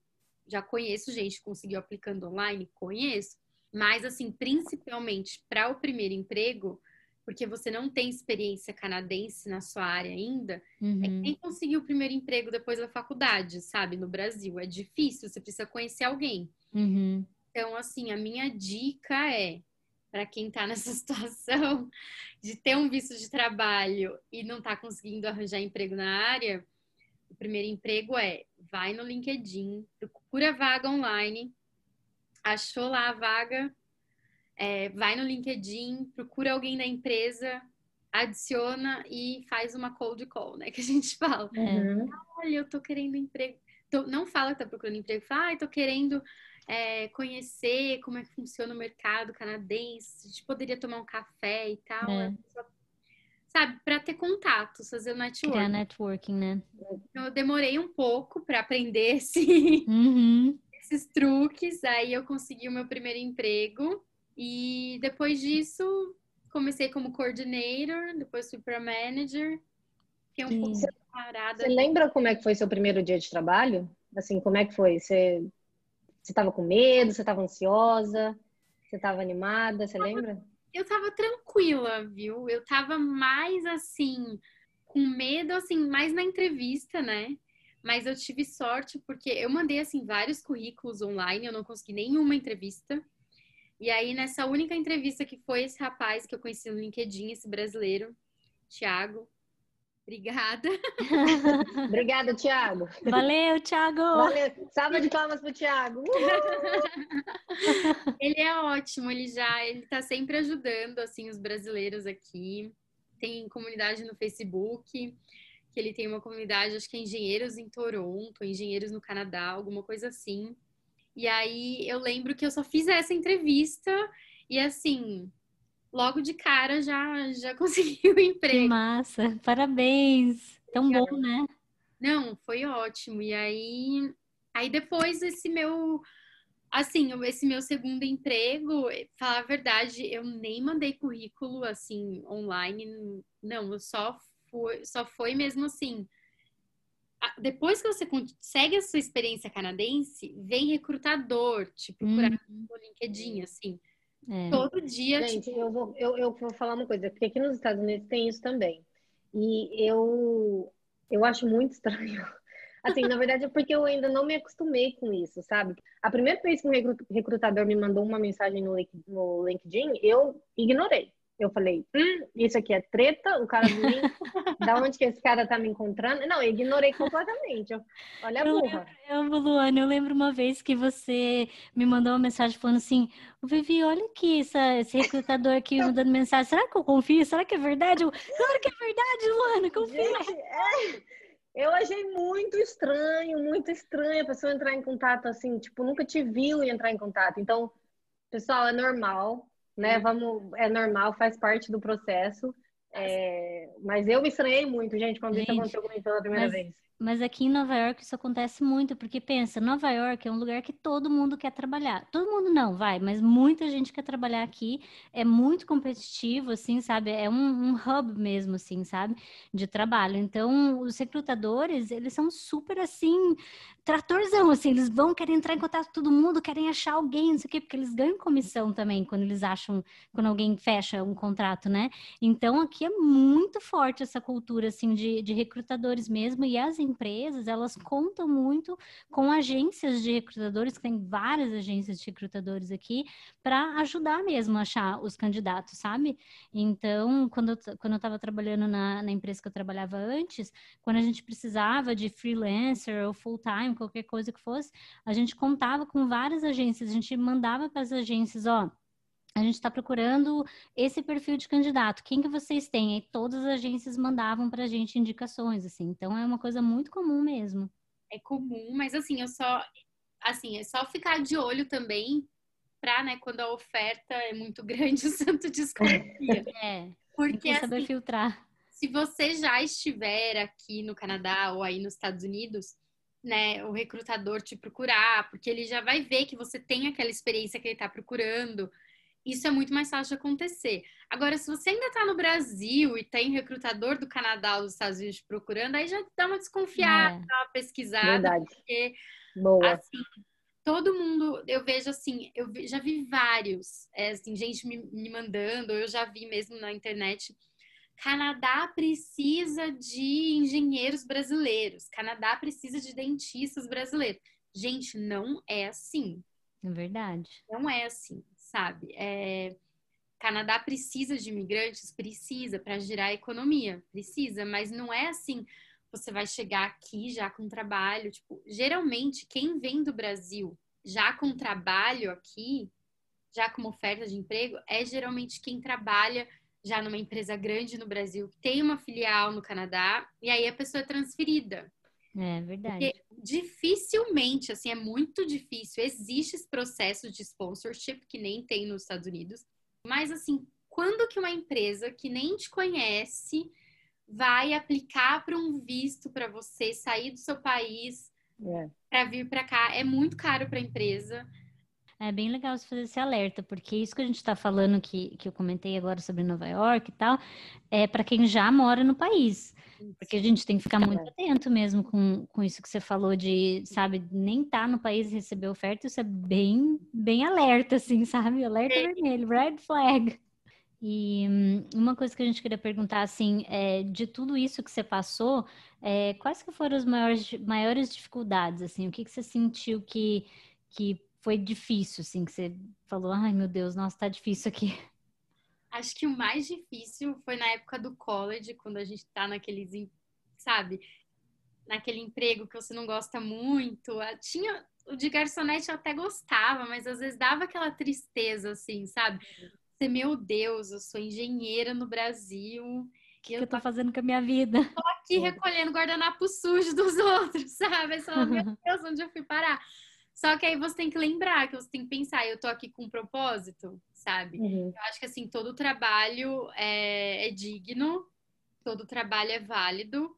Já conheço gente que conseguiu aplicando online, conheço. Mas, assim, principalmente para o primeiro emprego, porque você não tem experiência canadense na sua área ainda, é Uhum. quem conseguiu o primeiro emprego depois da faculdade, sabe? No Brasil. É difícil, você precisa conhecer alguém. Uhum. Então, assim, a minha dica é para quem tá nessa situação de ter um visto de trabalho e não tá conseguindo arranjar emprego na área, o primeiro emprego é vai no LinkedIn, procura vaga online, achou lá a vaga, é, vai no LinkedIn, procura alguém da empresa, adiciona e faz uma cold call, né? Que a gente fala Uhum. olha, eu tô querendo emprego. Tô- não fala que tá procurando emprego, fala, ah, tô querendo é, conhecer como é que funciona o mercado canadense, a gente poderia tomar um café e tal. É. Pessoa- Sabe, para ter contatos, fazer o network. Criar networking, né? Então, eu demorei um pouco para aprender esse- Uhum. esses truques, aí eu consegui o meu primeiro emprego e depois disso comecei como coordinator, depois fui para manager, fiquei um pouco Sim. parada. Você lembra como é que foi seu primeiro dia de trabalho? Assim, como é que foi? Você você estava com medo? Você estava ansiosa? Você estava animada? Você lembra? eu tava tranquila, viu? Eu tava mais assim, com medo, assim, mais na entrevista, né? Mas eu tive sorte porque eu mandei, assim, vários currículos online, eu não consegui nenhuma entrevista. E aí, nessa única entrevista que foi esse rapaz que eu conheci no LinkedIn, esse brasileiro, Thiago. Obrigada. Obrigada, Thiago. Valeu, Thiago! Valeu. Salva de palmas pro Thiago. Uh! Ele é ótimo, ele já, ele tá sempre ajudando, assim, os brasileiros aqui. Tem comunidade no Facebook, que ele tem uma comunidade, acho que é engenheiros em Toronto, engenheiros no Canadá, alguma coisa assim. E aí eu lembro que eu só fiz essa entrevista e assim, logo de cara já já consegui o Que emprego. massa! Parabéns! Tão bom, né? Não, foi ótimo. E aí, aí depois esse meu, assim, esse meu segundo emprego, falar a verdade, eu nem mandei currículo assim online, não, eu só fui, só foi mesmo assim. Depois que você consegue a sua experiência canadense, vem recrutador te procurar Hum, no LinkedIn, assim, é. todo dia, tipo, Gente, eu vou, eu, eu vou falar uma coisa, porque aqui nos Estados Unidos tem isso também. E eu, eu acho muito estranho. Assim, na verdade, é porque eu ainda não me acostumei com isso, sabe? A primeira vez que um recru- recrutador me mandou uma mensagem no Link- no LinkedIn, eu ignorei. Eu falei, hum, isso aqui é treta, o cara do link, da onde que esse cara tá me encontrando? Não, eu ignorei completamente. Eu- olha a Eu burra. Eu, Luana, eu lembro uma vez que você me mandou uma mensagem falando assim: "Ô, Vivi, olha aqui essa, esse recrutador aqui mandando mensagem. Será que eu confio? Será que é verdade? Eu, claro que é verdade, Luana, confia. Gente, é, eu achei muito estranho, muito estranho a pessoa entrar em contato assim, tipo, nunca te viu entrar em contato. Então, pessoal, é normal, né? Vamos, é normal, faz parte do processo. É, mas eu me estranhei muito, gente, quando isso Gente, aconteceu comigo pela primeira mas- vez. Mas aqui em Nova York isso acontece muito, porque pensa, Nova York é um lugar que todo mundo quer trabalhar. Todo mundo não, vai, mas muita gente quer trabalhar aqui. É muito competitivo, assim, sabe? É um, um hub mesmo, assim, sabe? De trabalho. Então, os recrutadores, eles são super, assim, tratorzão, assim. Eles vão querer entrar em contato com todo mundo, querem achar alguém, não sei o quê, porque eles ganham comissão também quando eles acham, quando alguém fecha um contrato, né? Então, aqui é muito forte essa cultura, assim, de, de recrutadores mesmo, e as empresas, elas contam muito com agências de recrutadores, que tem várias agências de recrutadores aqui, para ajudar mesmo a achar os candidatos, sabe? Então, quando eu, quando eu estava trabalhando na, na empresa que eu trabalhava antes, quando a gente precisava de freelancer ou full-time, qualquer coisa que fosse, a gente contava com várias agências, a gente mandava para as agências, ó, a gente está procurando esse perfil de candidato. Quem que vocês têm? E todas as agências mandavam para a gente indicações, assim. Então é uma coisa muito comum mesmo. É comum, mas assim, eu só, assim, é só ficar de olho também para, né, quando a oferta é muito grande, o santo desconfia. É. Porque saber assim, filtrar. Se você já estiver aqui no Canadá ou aí nos Estados Unidos, né, o recrutador te procurar, porque ele já vai ver que você tem aquela experiência que ele está procurando. Isso é muito mais fácil de acontecer. Agora, se você ainda está no Brasil e tem recrutador do Canadá ou dos Estados Unidos procurando, aí já dá uma desconfiada, é. dá uma pesquisada. Verdade. Porque, Boa. Assim, todo mundo, eu vejo assim, eu já vi vários, é, assim, gente me, me mandando, eu já vi mesmo na internet Canadá precisa de engenheiros brasileiros. Canadá precisa de dentistas brasileiros. Gente, não é assim. É verdade. Não é assim, sabe? É... Canadá precisa de imigrantes? Precisa, para girar a economia. Precisa, mas não é assim. Você vai chegar aqui já com trabalho. Tipo, geralmente, quem vem do Brasil já com trabalho aqui, já como oferta de emprego, é geralmente quem trabalha já numa empresa grande no Brasil, tem uma filial no Canadá, e aí a pessoa é transferida. É verdade. Porque dificilmente, assim, é muito difícil. Existe esse processo de sponsorship que nem tem nos Estados Unidos. Mas, assim, quando que uma empresa que nem te conhece vai aplicar para um visto para você sair do seu país é. para vir para cá? É muito caro para a empresa. É bem legal você fazer esse alerta, porque isso que a gente está falando, que, que eu comentei agora sobre Nova York e tal, é para quem já mora no país. Porque a gente tem que ficar muito atento mesmo com, com isso que você falou de, sabe, nem estar tá no país e receber oferta, isso é bem, bem alerta, assim, sabe? Alerta vermelho, red flag. E hum, uma coisa que a gente queria perguntar, assim, é, de tudo isso que você passou, é, quais que foram as maiores, maiores dificuldades, assim? O que, que você sentiu que, que foi difícil, assim, que você falou, ai meu Deus, nossa, tá difícil aqui? Acho que o mais difícil foi na época do college, quando a gente tá naqueles, sabe, naquele emprego que você não gosta muito. Ah, tinha o de garçonete eu até gostava, mas às vezes dava aquela tristeza, assim, sabe? Você, meu Deus, eu sou engenheira no Brasil. O que, eu, eu tô fazendo com a minha vida? Tô aqui recolhendo guardanapo sujo dos outros, sabe? Só, meu Deus, onde eu fui parar? Só que aí você tem que lembrar, que você tem que pensar, eu tô aqui com um propósito, sabe? Uhum. Eu acho que assim, todo trabalho é, é, digno, todo trabalho é válido,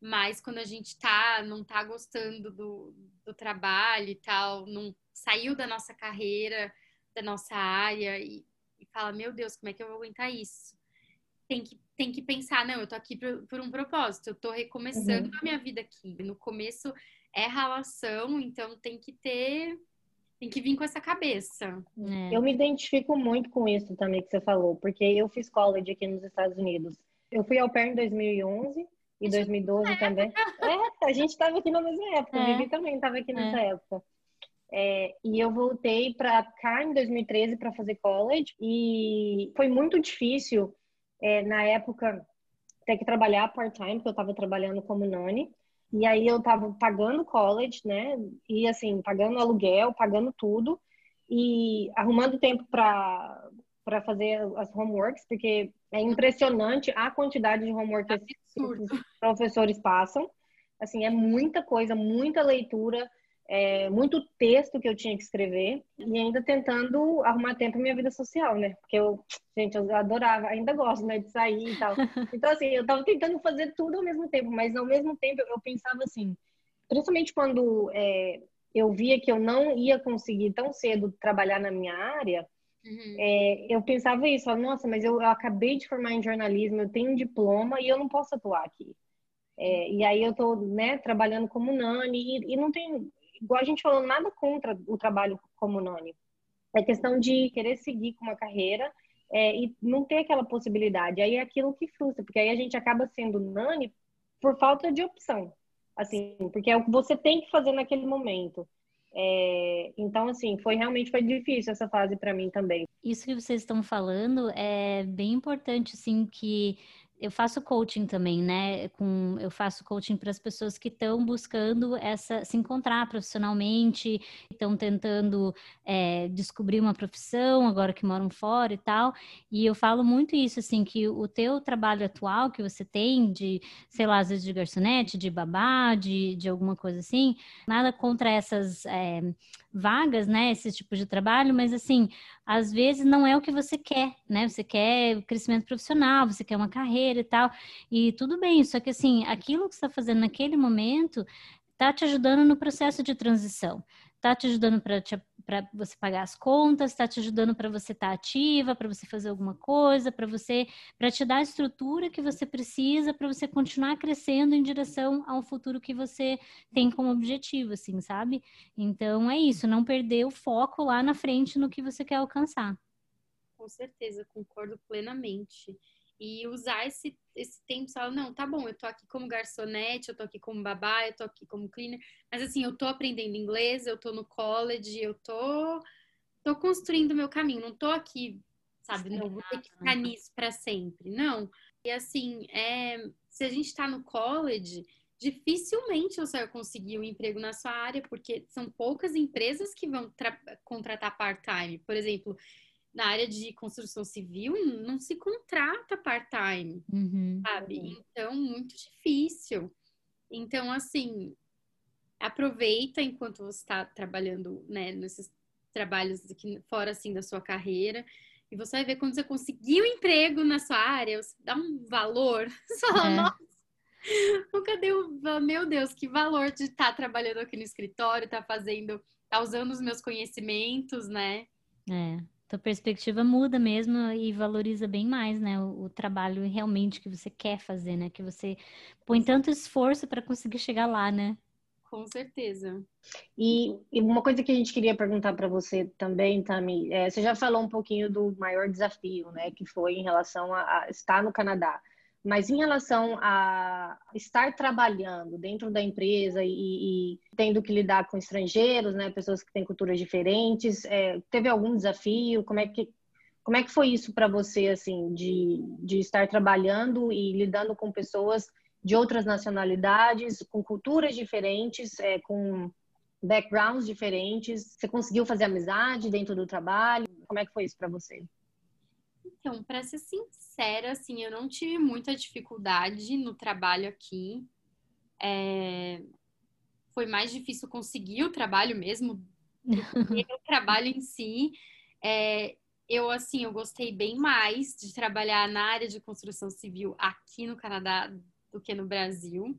mas quando a gente tá, não tá gostando do, do trabalho e tal, não saiu da nossa carreira, da nossa área e, e fala, meu Deus, como é que eu vou aguentar isso? Tem que, tem que pensar, não, eu tô aqui por, por um propósito, eu tô recomeçando uhum. a minha vida aqui. No começo é relação, então tem que ter, tem que vir com essa cabeça. É. Eu me identifico muito com isso também que você falou, porque eu fiz college aqui nos Estados Unidos. Eu fui ao pair em 2011 e 2012 é. também. É, a gente estava aqui na mesma época, é. Vivi também estava aqui nessa é. época. É, e eu voltei para cá em 2013 para fazer college e foi muito difícil é, na época ter que trabalhar part-time, porque eu estava trabalhando como nani. E aí eu tava pagando college, né? E assim, pagando aluguel, pagando tudo e arrumando tempo para para fazer as homeworks, porque é impressionante a quantidade de homework que os professores passam. Assim, é muita coisa, muita leitura, é, muito texto que eu tinha que escrever e ainda tentando arrumar tempo minha vida social, né? Porque eu, gente, eu adorava, ainda gosto, né, de sair e tal. Então, assim, eu tava tentando fazer tudo ao mesmo tempo, mas ao mesmo tempo eu pensava assim, principalmente quando é, eu via que eu não ia conseguir tão cedo trabalhar na minha área, Uhum. É, eu pensava isso, nossa, mas eu, eu, acabei de formar em jornalismo, eu tenho um diploma e eu não posso atuar aqui. É, e aí eu tô, né, trabalhando como nani e, e não tem, igual a gente falou, nada contra o trabalho como nani. É questão de querer seguir com uma carreira é, e não ter aquela possibilidade. Aí é aquilo que frustra, porque aí a gente acaba sendo nani por falta de opção. Assim, porque é o que você tem que fazer naquele momento. É, então, assim, foi realmente foi difícil essa fase para mim também. Isso que vocês estão falando é bem importante, assim, que eu faço coaching também, né? Com, eu faço coaching para as pessoas que estão buscando essa se encontrar profissionalmente, estão tentando é, descobrir uma profissão agora que moram fora e tal. E eu falo muito isso, assim, que o teu trabalho atual que você tem de, sei lá, às vezes de garçonete, de babá, de, de alguma coisa assim, nada contra essas é, vagas, né? Esse tipo de trabalho, mas assim, às vezes não é o que você quer, né? Você quer crescimento profissional, você quer uma carreira e tal, e tudo bem, só que assim, aquilo que você está fazendo naquele momento está te ajudando no processo de transição está te ajudando para você pagar as contas, está te ajudando para você estar tá ativa, para você fazer alguma coisa, para você, para te dar a estrutura que você precisa para você continuar crescendo em direção ao futuro que você tem como objetivo, assim, sabe? Então é isso, não perder o foco lá na frente no que você quer alcançar. Com certeza, concordo plenamente e usar esse, esse tempo, falar, não, tá bom, eu tô aqui como garçonete, eu tô aqui como babá, eu tô aqui como cleaner, mas assim, eu tô aprendendo inglês, eu tô no college, eu tô, tô construindo meu caminho, não tô aqui, sabe, não vou ter que ficar nisso para sempre, não. E assim, é, se a gente tá no college, dificilmente você vai conseguir um emprego na sua área, porque são poucas empresas que vão contratar part-time. Por exemplo, na área de construção civil não se contrata part-time, uhum. sabe? Então, muito difícil. Então, assim, aproveita enquanto você está trabalhando, né, nesses trabalhos aqui fora, assim, da sua carreira. E você vai ver quando você conseguir um emprego na sua área, você dá um valor. Você fala, é. nossa, nunca deu, meu Deus, que valor de estar tá trabalhando aqui no escritório, estar tá fazendo, tá usando os meus conhecimentos, né? É. Tua perspectiva muda mesmo e valoriza bem mais, né? O, o, trabalho realmente que você quer fazer, né? Que você põe tanto esforço para conseguir chegar lá, né? Com certeza. E, e uma coisa que a gente queria perguntar para você também, Tami, é, você já falou um pouquinho do maior desafio, né? Que foi em relação a, a estar no Canadá. Mas em relação a estar trabalhando dentro da empresa e, e tendo que lidar com estrangeiros, né, pessoas que têm culturas diferentes, é, teve algum desafio? Como é que como é que foi isso para você, assim, de, de estar trabalhando e lidando com pessoas de outras nacionalidades, com culturas diferentes, é, com backgrounds diferentes? Você conseguiu fazer amizade dentro do trabalho? Como é que foi isso para você? Então, para ser sincera, assim, eu não tive muita dificuldade no trabalho aqui. É... Foi mais difícil conseguir o trabalho mesmo o trabalho em si. É... Eu, assim, eu gostei bem mais de trabalhar na área de construção civil aqui no Canadá do que no Brasil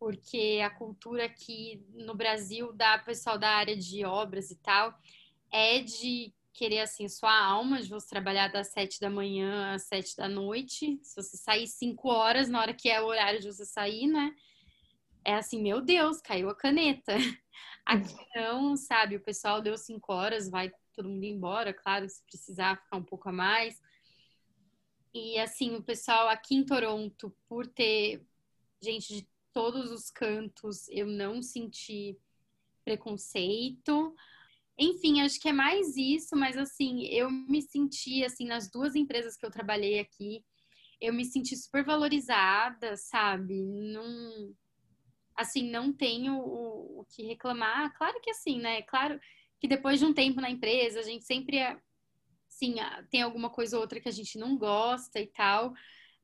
porque a cultura aqui no Brasil da pessoal da área de obras e tal é de querer assim sua alma de você trabalhar das sete da manhã às sete da noite. Se você sair cinco horas na hora que é o horário de você sair, né? É assim, meu Deus, caiu a caneta. Aqui não, sabe? O pessoal deu cinco horas, vai todo mundo embora, claro, se precisar ficar um pouco a mais. E assim, o pessoal aqui em Toronto, por ter gente de todos os cantos, eu não senti preconceito. Enfim, acho que é mais isso, mas assim, eu me senti, assim, nas duas empresas que eu trabalhei aqui, eu me senti super valorizada, sabe? Não, assim, não tenho o, o que reclamar. Claro que assim, né? Claro que depois de um tempo na empresa, a gente sempre, sim, tem alguma coisa ou outra que a gente não gosta e tal,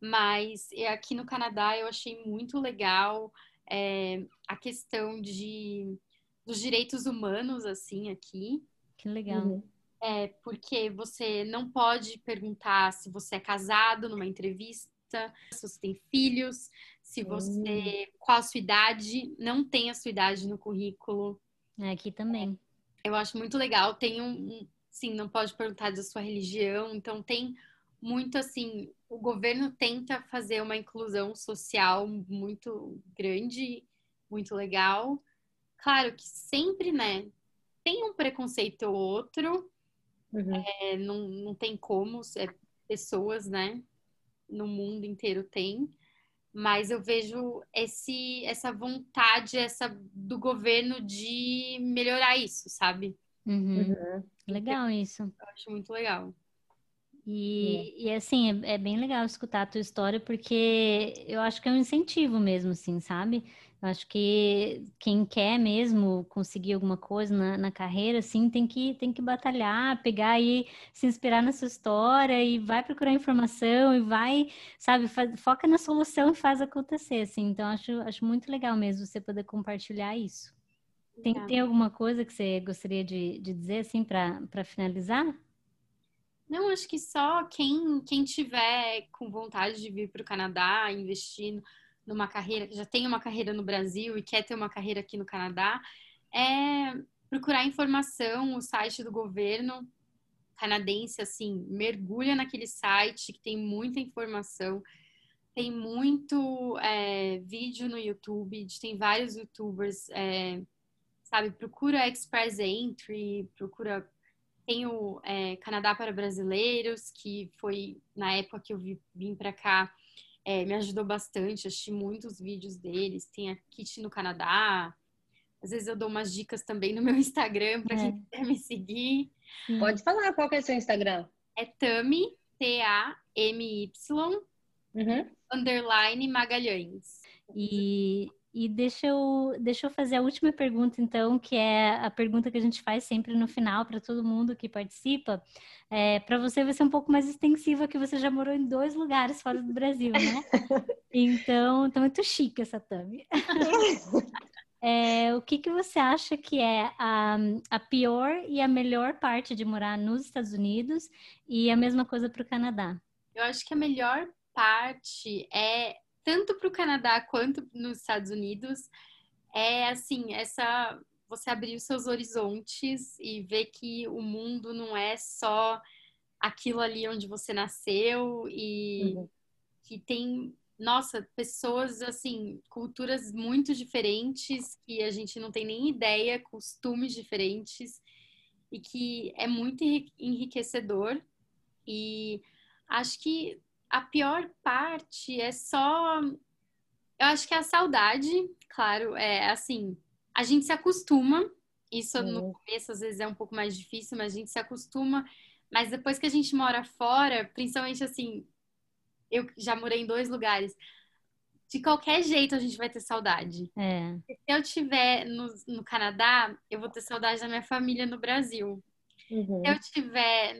mas aqui no Canadá eu achei muito legal é, a questão de dos direitos humanos, assim, aqui. Que legal. Uhum. É, porque você não pode perguntar se você é casado numa entrevista, se você tem filhos, se você. Uhum. qual a sua idade, não tem a sua idade no currículo. É, aqui também. Eu acho muito legal. Tem um. Sim, não pode perguntar da sua religião, então tem muito assim. O governo tenta fazer uma inclusão social muito grande, muito legal. Claro que sempre, né? Tem um preconceito ou outro, uhum. é, não, não tem como, é, pessoas, né? No mundo inteiro tem, mas eu vejo esse, essa vontade essa do governo de melhorar isso, sabe? Uhum. Uhum. Legal isso. Eu acho muito legal. E, e assim, é, é, bem legal escutar a tua história, porque eu acho que é um incentivo mesmo, assim, sabe? Eu acho que quem quer mesmo conseguir alguma coisa na, na, carreira, assim, tem que, tem que batalhar, pegar e se inspirar na sua história e vai procurar informação e vai, sabe, faz, foca na solução e faz acontecer, assim. Então, acho, acho muito legal mesmo você poder compartilhar isso. Tem, tem alguma coisa que você gostaria de, de dizer, assim, para finalizar? Não, acho que só quem, quem tiver com vontade de vir para o Canadá, investir numa carreira, que já tem uma carreira no Brasil e quer ter uma carreira aqui no Canadá, é procurar informação, o site do governo canadense, assim, mergulha naquele site que tem muita informação, tem muito é, vídeo no YouTube, tem vários youtubers, é, sabe, procura Express Entry, procura tem o é, Canadá para Brasileiros, que foi na época que eu vim para cá, é, me ajudou bastante. Assisti muitos vídeos deles. Tem a Kit no Canadá. Às vezes eu dou umas dicas também no meu Instagram para quem é. quer me seguir. Pode falar, qual que é o seu Instagram? É Tami, T-A-M-Y, uhum. underline Magalhães. E e deixa eu, deixa eu fazer a última pergunta, então, que é a pergunta que a gente faz sempre no final para todo mundo que participa. É, para você vai ser um pouco mais extensiva, que você já morou em dois lugares fora do Brasil, né? Então, tá muito chique essa thumb. É, o que, que você acha que é a, a pior e a melhor parte de morar nos Estados Unidos e a mesma coisa para o Canadá? Eu acho que a melhor parte é tanto para o Canadá quanto nos Estados Unidos, é assim, essa você abrir os seus horizontes e ver que o mundo não é só aquilo ali onde você nasceu e uhum. que tem, nossa, pessoas assim, culturas muito diferentes que a gente não tem nem ideia, costumes diferentes e que é muito enriquecedor e acho que a pior parte é só. Eu acho que é a saudade, claro, é assim, a gente se acostuma. Isso no começo às vezes é um pouco mais difícil, mas a gente se acostuma. Mas depois que a gente mora fora, principalmente assim, eu já morei em dois lugares. De qualquer jeito a gente vai ter saudade. É. Se eu estiver no, no Canadá, eu vou ter saudade da minha família no Brasil. Uhum. Se eu estiver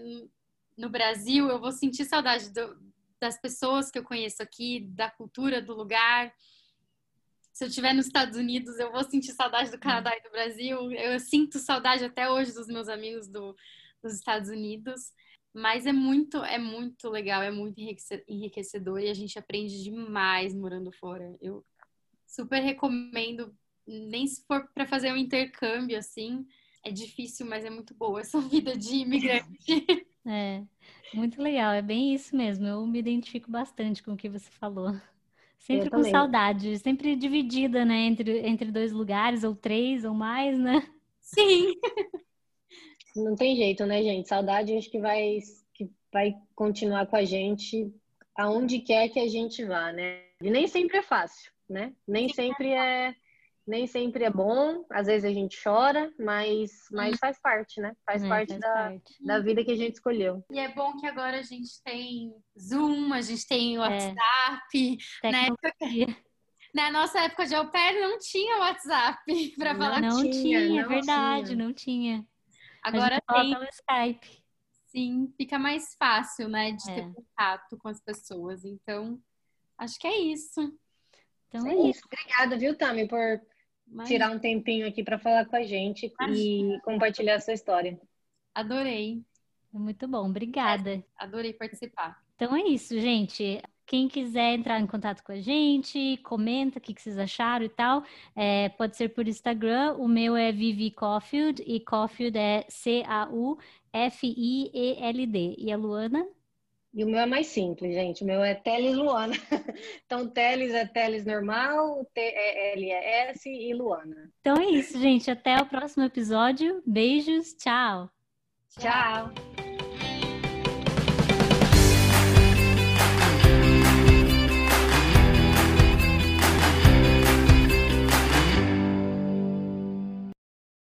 no Brasil, eu vou sentir saudade do, das pessoas que eu conheço aqui, da cultura do lugar. Se eu estiver nos Estados Unidos, eu vou sentir saudade do Canadá e do Brasil. Eu sinto saudade até hoje dos meus amigos do, dos Estados Unidos. Mas é muito, é muito legal, é muito enriquecedor e a gente aprende demais morando fora. Eu super recomendo, nem se for para fazer um intercâmbio assim, é difícil, mas é muito boa essa vida de imigrante. É, muito legal, é bem isso mesmo. Eu me identifico bastante com o que você falou. Sempre com saudade, sempre dividida, né, entre, entre dois lugares, ou três, ou mais, né? Sim. Não tem jeito, né, gente? Saudade acho que vai, que vai continuar com a gente aonde quer que a gente vá, né? E nem sempre é fácil, né? Nem sempre é nem sempre é bom, às vezes a gente chora, mas, mas hum. faz parte, né? Faz é, parte faz da, parte. da vida que a gente escolheu. E é bom que agora a gente tem Zoom, a gente tem é. WhatsApp, é. né? Na nossa época de au pair não tinha WhatsApp para falar. Não tinha, tinha é verdade, tinha. não tinha. Agora tem pelo Skype. Sim, fica mais fácil, né, de é. ter contato com as pessoas. Então, acho que é isso. Então é isso. Obrigada, viu, Tami, por mas... tirar um tempinho aqui para falar com a gente Imagina. e compartilhar a sua história. Adorei. Muito bom, obrigada. É, adorei participar. Então é isso, gente. Quem quiser entrar em contato com a gente, comenta o que, vocês acharam e tal. É, pode ser por Instagram. O meu é Vivi Caulfield e Caulfield é C-A-U-F-I-E-L-D. E a Luana? E o meu é mais simples, gente. O meu é Teles Luana. Então, Teles é Teles normal, T-L-E-S e Luana. Então é isso, gente. Até o próximo episódio. Beijos. Tchau. Tchau.